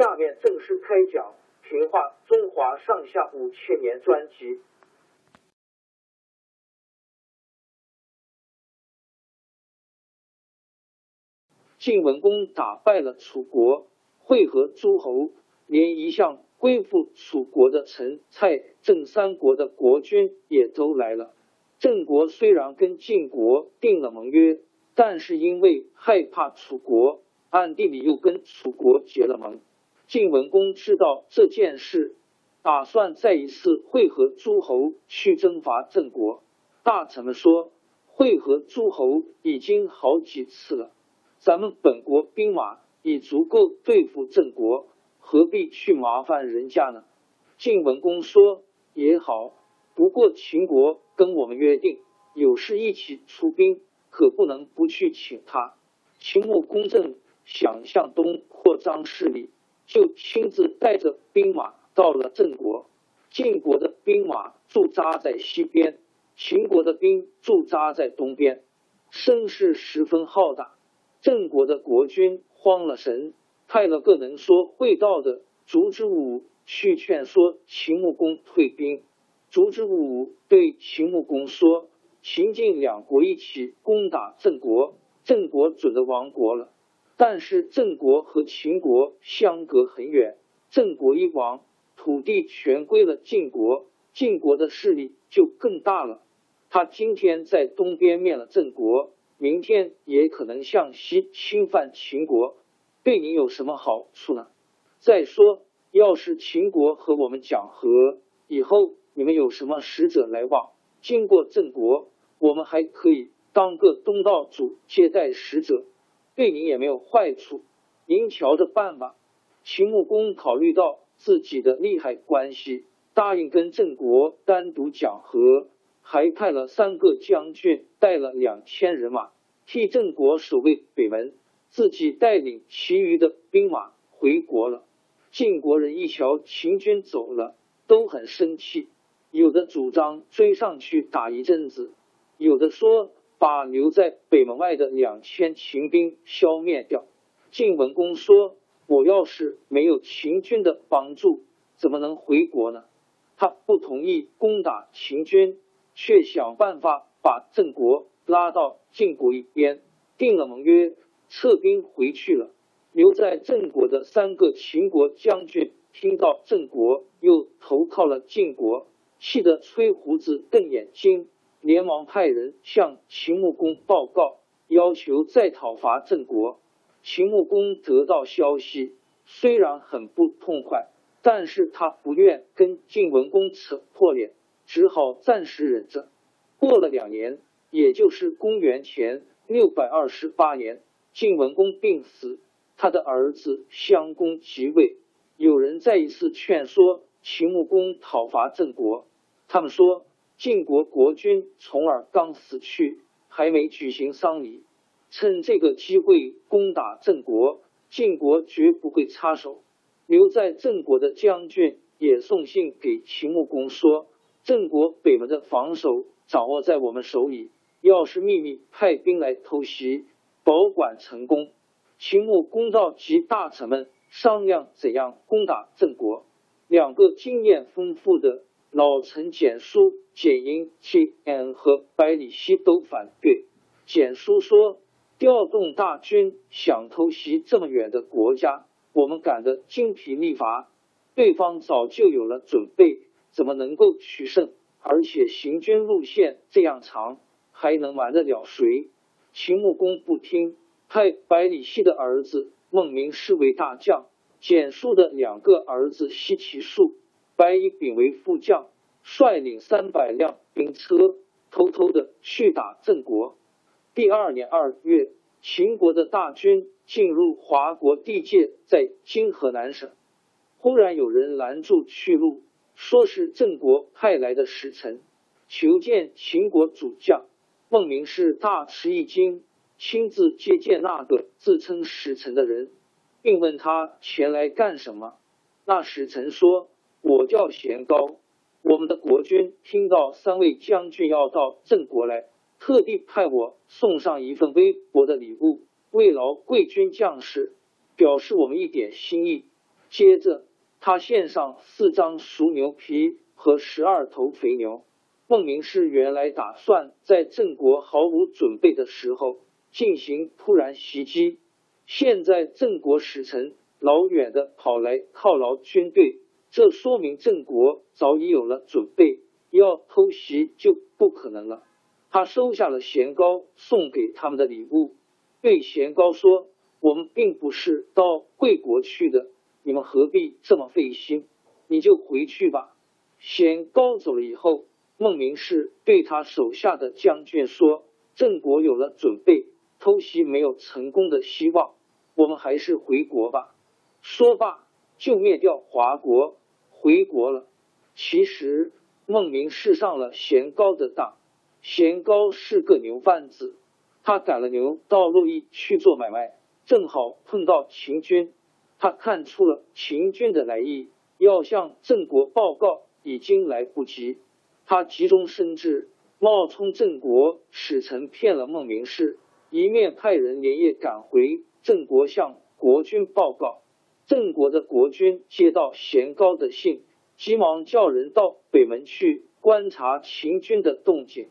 下面正式开讲《评话中华上下五千年》专辑。晋文公打败了楚国，会合诸侯，连一向归附楚国的陈、蔡、郑三国的国君也都来了。郑国虽然跟晋国定了盟约。但是因为害怕楚国，暗地里又跟楚国结了盟。晋文公知道这件事，打算再一次会合诸侯去征伐郑国。大臣们说，会合诸侯已经好几次了，咱们本国兵马已足够对付郑国，何必去麻烦人家呢？晋文公说也好，不过秦国跟我们约定，有事一起出兵。可不能不去请他。秦穆公正想向东扩张势力，就亲自带着兵马到了郑国。晋国的兵马驻扎在西边，秦国的兵驻扎在东边，声势十分浩大。郑国的国君慌了神，派了个能说会道的烛之武去劝说秦穆公退兵。烛之武对秦穆公说。秦晋两国一起攻打郑国，郑国准的亡国了。但是郑国和秦国相隔很远，郑国一亡，土地全归了晋国，晋国的势力就更大了。他今天在东边灭了郑国，明天也可能向西侵犯秦国，对你有什么好处呢？再说，要是秦国和我们讲和，以后你们有什么使者来往？经过郑国，我们还可以当个东道主接待使者，对您也没有坏处。您瞧着办吧。秦穆公考虑到自己的利害关系，答应跟郑国单独讲和，还派了三个将军，带了两千人马替郑国守卫北门，自己带领其余的兵马回国了。晋国人一瞧秦军走了，都很生气。有的主张追上去打一阵子，有的说把留在北门外的两千秦兵消灭掉。晋文公说：“我要是没有秦军的帮助，怎么能回国呢？”他不同意攻打秦军，却想办法把郑国拉到晋国一边，定了盟约，撤兵回去了。留在郑国的三个秦国将军听到郑国又投靠了晋国。气得吹胡子瞪眼睛，连忙派人向秦穆公报告，要求再讨伐郑国。秦穆公得到消息，虽然很不痛快，但是他不愿跟晋文公扯破脸，只好暂时忍着。过了两年，也就是公元前六百二十八年，晋文公病死，他的儿子襄公即位。有人再一次劝说秦穆公讨伐郑国。他们说，晋国国君重耳刚死去，还没举行丧礼，趁这个机会攻打郑国，晋国绝不会插手。留在郑国的将军也送信给秦穆公说：“郑国北门的防守掌握在我们手里，要是秘密派兵来偷袭，保管成功。”秦穆公召集大臣们商量怎样攻打郑国。两个经验丰富的老臣简叔、简婴、谢安和百里奚都反对。简叔说：“调动大军想偷袭这么远的国家。”我们赶得精疲力乏，对方早就有了准备，怎么能够取胜？而且行军路线这样长，还能瞒得了谁？秦穆公不听，派百里奚的儿子孟明视为大将，简叔的两个儿子西岐树、白乙丙为副将，率领三百辆兵车，偷偷的去打郑国。第二年二月，秦国的大军。进入华国地界，在今河南省，忽然有人拦住去路，说是郑国派来的使臣，求见秦国主将。孟明是大吃一惊，亲自接见那个自称使臣的人，并问他前来干什么。那使臣说：“我叫贤高，我们的国君听到三位将军要到郑国来，特地派我送上一份微薄的礼物。”慰劳贵军将士，表示我们一点心意。接着，他献上四张熟牛皮和十二头肥牛。孟明氏原来打算在郑国毫无准备的时候进行突然袭击，现在郑国使臣老远的跑来犒劳军队，这说明郑国早已有了准备，要偷袭就不可能了。他收下了贤高送给他们的礼物。对贤高说：“我们并不是到贵国去的，你们何必这么费心？你就回去吧。”贤高走了以后，孟明氏对他手下的将军说：“郑国有了准备，偷袭没有成功的希望，我们还是回国吧。”说罢，就灭掉华国，回国了。其实，孟明是上了贤高的当，贤高是个牛贩子。他赶了牛到洛邑去做买卖，正好碰到秦军。他看出了秦军的来意，要向郑国报告，已经来不及。他急中生智，冒充郑国使臣骗了孟明氏，一面派人连夜赶回郑国向国君报告。郑国的国君接到贤高的信，急忙叫人到北门去观察秦军的动静。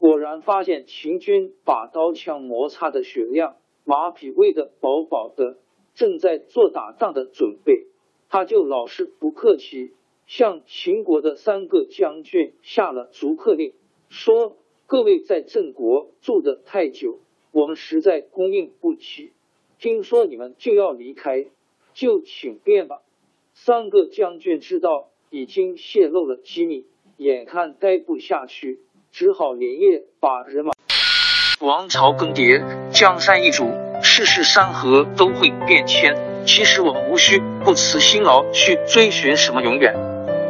果然发现秦军把刀枪摩擦的雪亮，马匹喂得饱饱的，正在做打仗的准备。他就老是不客气，向秦国的三个将军下了逐客令，说：“各位在郑国住的太久，我们实在供应不起。听说你们就要离开，就请便吧。”三个将军知道已经泄露了机密，眼看待不下去。只好连夜把人马。王朝更迭，江山易主，世事山河都会变迁。其实我们无需不辞辛劳去追寻什么永远，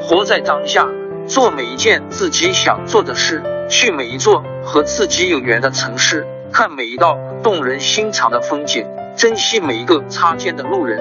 活在当下，做每一件自己想做的事，去每一座和自己有缘的城市，看每一道动人心肠的风景，珍惜每一个擦肩的路人。